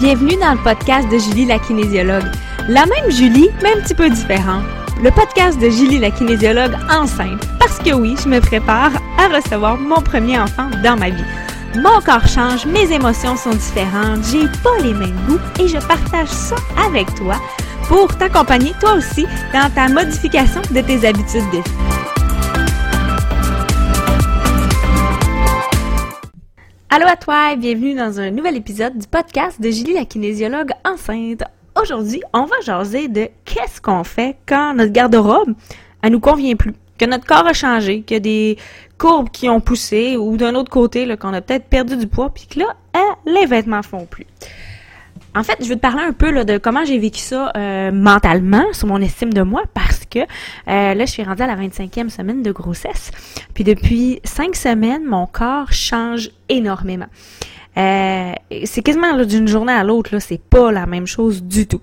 Bienvenue dans le podcast de Julie la kinésiologue. La même Julie, mais un petit peu différente. Le podcast de Julie la kinésiologue enceinte. Parce que oui, je me prépare à recevoir mon premier enfant dans ma vie. Mon corps change, mes émotions sont différentes, j'ai pas les mêmes goûts et je partage ça avec toi pour t'accompagner toi aussi dans ta modification de tes habitudes de vie. Allô à toi et bienvenue dans un nouvel épisode du podcast de Julie la kinésiologue enceinte. Aujourd'hui, on va jaser de qu'est-ce qu'on fait quand notre garde-robe, elle nous convient plus, que notre corps a changé, qu'il y a des courbes qui ont poussé ou d'un autre côté, qu'on a peut-être perdu du poids puis que là, hein, les vêtements font plus. En fait, je vais te parler un peu de comment j'ai vécu ça euh, mentalement, sur mon estime de moi, parce que euh, là, je suis rendue à la 25e semaine de grossesse. Puis depuis cinq semaines, mon corps change énormément. Euh, c'est quasiment d'une journée à l'autre, là, c'est pas la même chose du tout.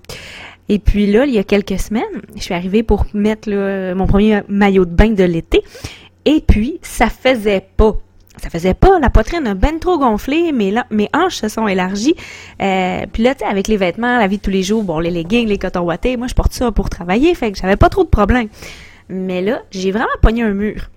Et puis là, il y a quelques semaines, je suis arrivée pour mettre mon premier maillot de bain de l'été. Et puis, ça faisait pas ça faisait pas, la poitrine ben trop gonflé, mes, mes hanches se sont élargies. Euh, puis là, tu sais, avec les vêtements, la vie de tous les jours, bon, les leggings, les cotons wattés, moi, je porte ça pour travailler, fait que j'avais pas trop de problèmes. Mais là, j'ai vraiment pogné un mur.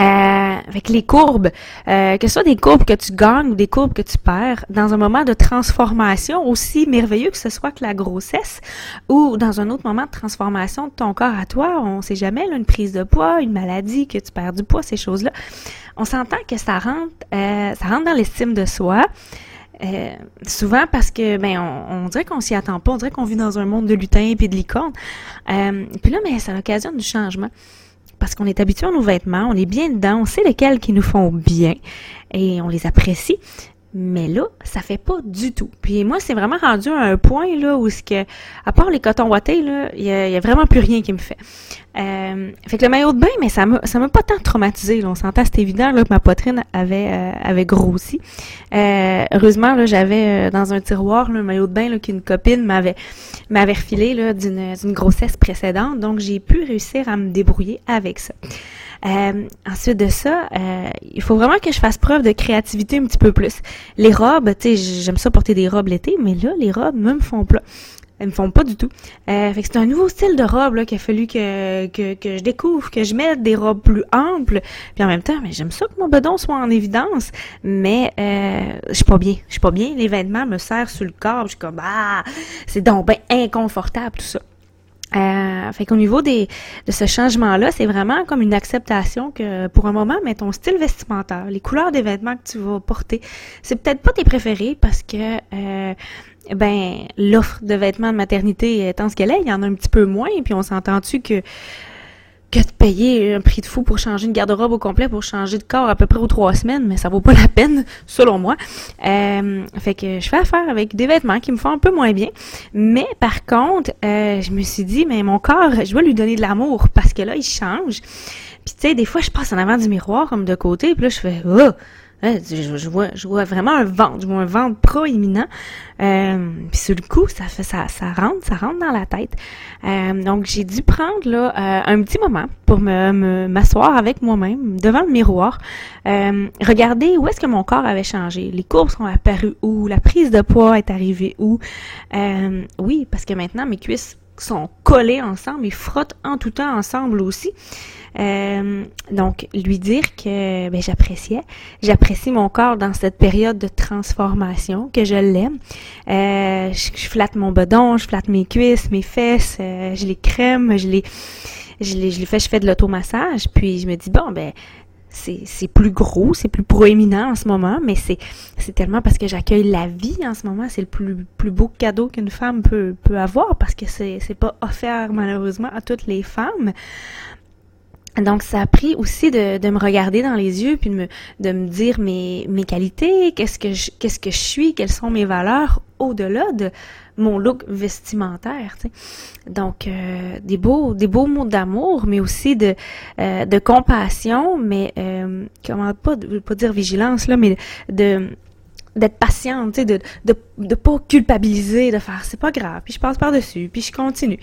Euh, avec les courbes, euh, que ce soit des courbes que tu gagnes ou des courbes que tu perds, dans un moment de transformation aussi merveilleux que ce soit que la grossesse, ou dans un autre moment de transformation de ton corps à toi, on sait jamais, là, une prise de poids, une maladie, que tu perds du poids, ces choses-là, on s'entend que ça rentre, euh, ça rentre dans l'estime de soi. Euh, souvent parce que ben on, dirait qu'on s'y attend pas, on dirait qu'on vit dans un monde de lutins et de licornes. Euh, puis là, mais ça occasionne du changement parce qu'on est habitué à nos vêtements, on est bien dedans, on sait lesquels qui nous font bien et on les apprécie. Mais là, ça fait pas du tout. Puis moi, c'est vraiment rendu à un point là où ce que, à part les cotons là, il y a, vraiment plus rien qui me fait. Euh, fait que le maillot de bain, mais ça m'a, ça m'a pas tant traumatisé. Là. On s'entend, c'est évident là, que ma poitrine avait, euh, avait grossi. Euh, heureusement, là, j'avais euh, dans un tiroir le maillot de bain là, qu'une copine m'avait, m'avait refilé là, d'une grossesse précédente. Donc, j'ai pu réussir à me débrouiller avec ça. Euh, ensuite de ça, euh, il faut vraiment que je fasse preuve de créativité un petit peu plus. Les robes, tu sais, j'aime ça porter des robes l'été, mais là, les robes me font pas. Elles me font pas du tout. Euh, fait que c'est un nouveau style de robe là qu'il a fallu que, que, que je découvre, que je mette des robes plus amples. Puis en même temps, mais j'aime ça que mon bedon soit en évidence, mais euh, je suis pas bien. Je suis pas bien. Les vêtements me serrent sur le corps. Je suis comme ah, c'est donc ben inconfortable tout ça. Euh, fait qu'au niveau des, de ce changement-là, c'est vraiment comme une acceptation que pour un moment, mais ton style vestimentaire, les couleurs des vêtements que tu vas porter, c'est peut-être pas tes préférés parce que euh, ben l'offre de vêtements de maternité étant ce qu'elle est, il y en a un petit peu moins, puis on s'entend-tu que que de payer un prix de fou pour changer une garde-robe au complet, pour changer de corps à peu près aux trois semaines, mais ça vaut pas la peine, selon moi. Euh, fait que je fais affaire avec des vêtements qui me font un peu moins bien. Mais par contre, euh, je me suis dit, mais mon corps, je dois lui donner de l'amour parce que là, il change. Puis tu sais, des fois, je passe en avant du miroir comme de côté, puis là, je fais, oh! Je, vois, je vois vraiment un ventre, je vois un ventre proéminent. Euh, puis sur le coup, ça fait ça, ça rentre, ça rentre dans la tête. Euh, donc j'ai dû prendre là euh, un petit moment pour me m'asseoir avec moi-même devant le miroir, euh, regarder où est-ce que mon corps avait changé, les courbes sont apparues où, la prise de poids est arrivée où? oui, parce que maintenant mes cuisses sont collées ensemble, ils frottent en tout temps ensemble aussi. Euh, donc, lui dire que ben, j'appréciais, j'apprécie mon corps dans cette période de transformation, que je l'aime. Euh, je, flatte mon bedon, je flatte mes cuisses, mes fesses, euh, je les crème, je les, je les, je les fais, je fais de l'automassage, puis je me dis bon ben c'est plus gros, c'est plus proéminent en ce moment, mais c'est tellement parce que j'accueille la vie en ce moment, c'est le plus plus beau cadeau qu'une femme peut peut avoir parce que c'est c'est pas offert malheureusement à toutes les femmes. Donc, ça a pris aussi de, de, me regarder dans les yeux puis de me, de me dire mes, mes qualités, qu'est-ce que je, qu'est-ce que je suis, quelles sont mes valeurs au-delà de mon look vestimentaire. Tu sais. Donc, euh, des beaux, des beaux mots d'amour, mais aussi de, euh, de compassion, mais euh, comment pas, pas dire vigilance là, mais de d'être patiente, de, de, de pas culpabiliser, de faire c'est pas grave, puis je passe par-dessus, puis je continue.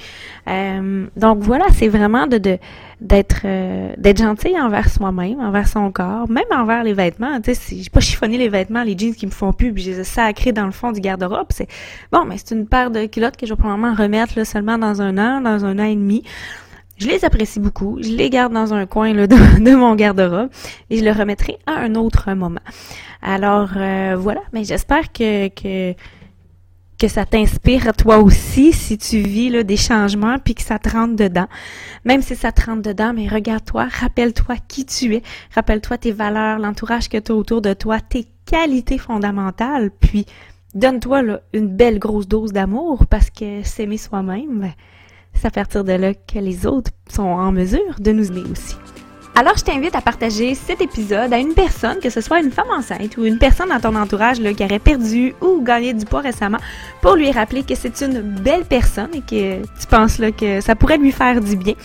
Euh, donc voilà, c'est vraiment de, de d'être euh, d'être gentil envers soi-même, envers son corps, même envers les vêtements. Tu sais, j'ai pas chiffonné les vêtements, les jeans qui me font plus, puis je les dans le fond du garde-robe. C'est bon, mais c'est une paire de culottes que je vais probablement remettre là, seulement dans un an, dans un an et demi. Je les apprécie beaucoup. Je les garde dans un coin là, de, mon garde-robe et je le remettrai à un autre moment. Alors euh, voilà, mais j'espère que, que que ça t'inspire toi aussi si tu vis là, des changements puis que ça te rentre dedans. Même si ça te rentre dedans, mais regarde-toi, rappelle-toi qui tu es, rappelle-toi tes valeurs, l'entourage que tu as autour de toi, tes qualités fondamentales, puis donne-toi une belle grosse dose d'amour parce que s'aimer soi-même, ben, c'est à partir de là que les autres sont en mesure de nous aimer aussi. Alors, je t'invite à partager cet épisode à une personne, que ce soit une femme enceinte ou une personne dans ton entourage qui aurait perdu ou gagné du poids récemment, pour lui rappeler que c'est une belle personne et que tu penses que ça pourrait lui faire du bien.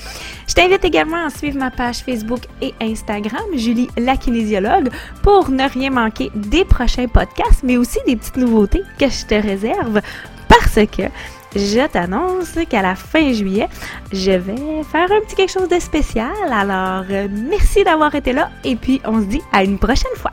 Je t'invite également à suivre ma page Facebook et Instagram, Julie la kinésiologue, pour ne rien manquer des prochains podcasts, mais aussi des petites nouveautés que je te réserve parce que je t'annonce qu'à la fin juillet, je vais faire un petit quelque chose de spécial. Alors, euh, merci d'avoir été là et puis on se dit à une prochaine fois.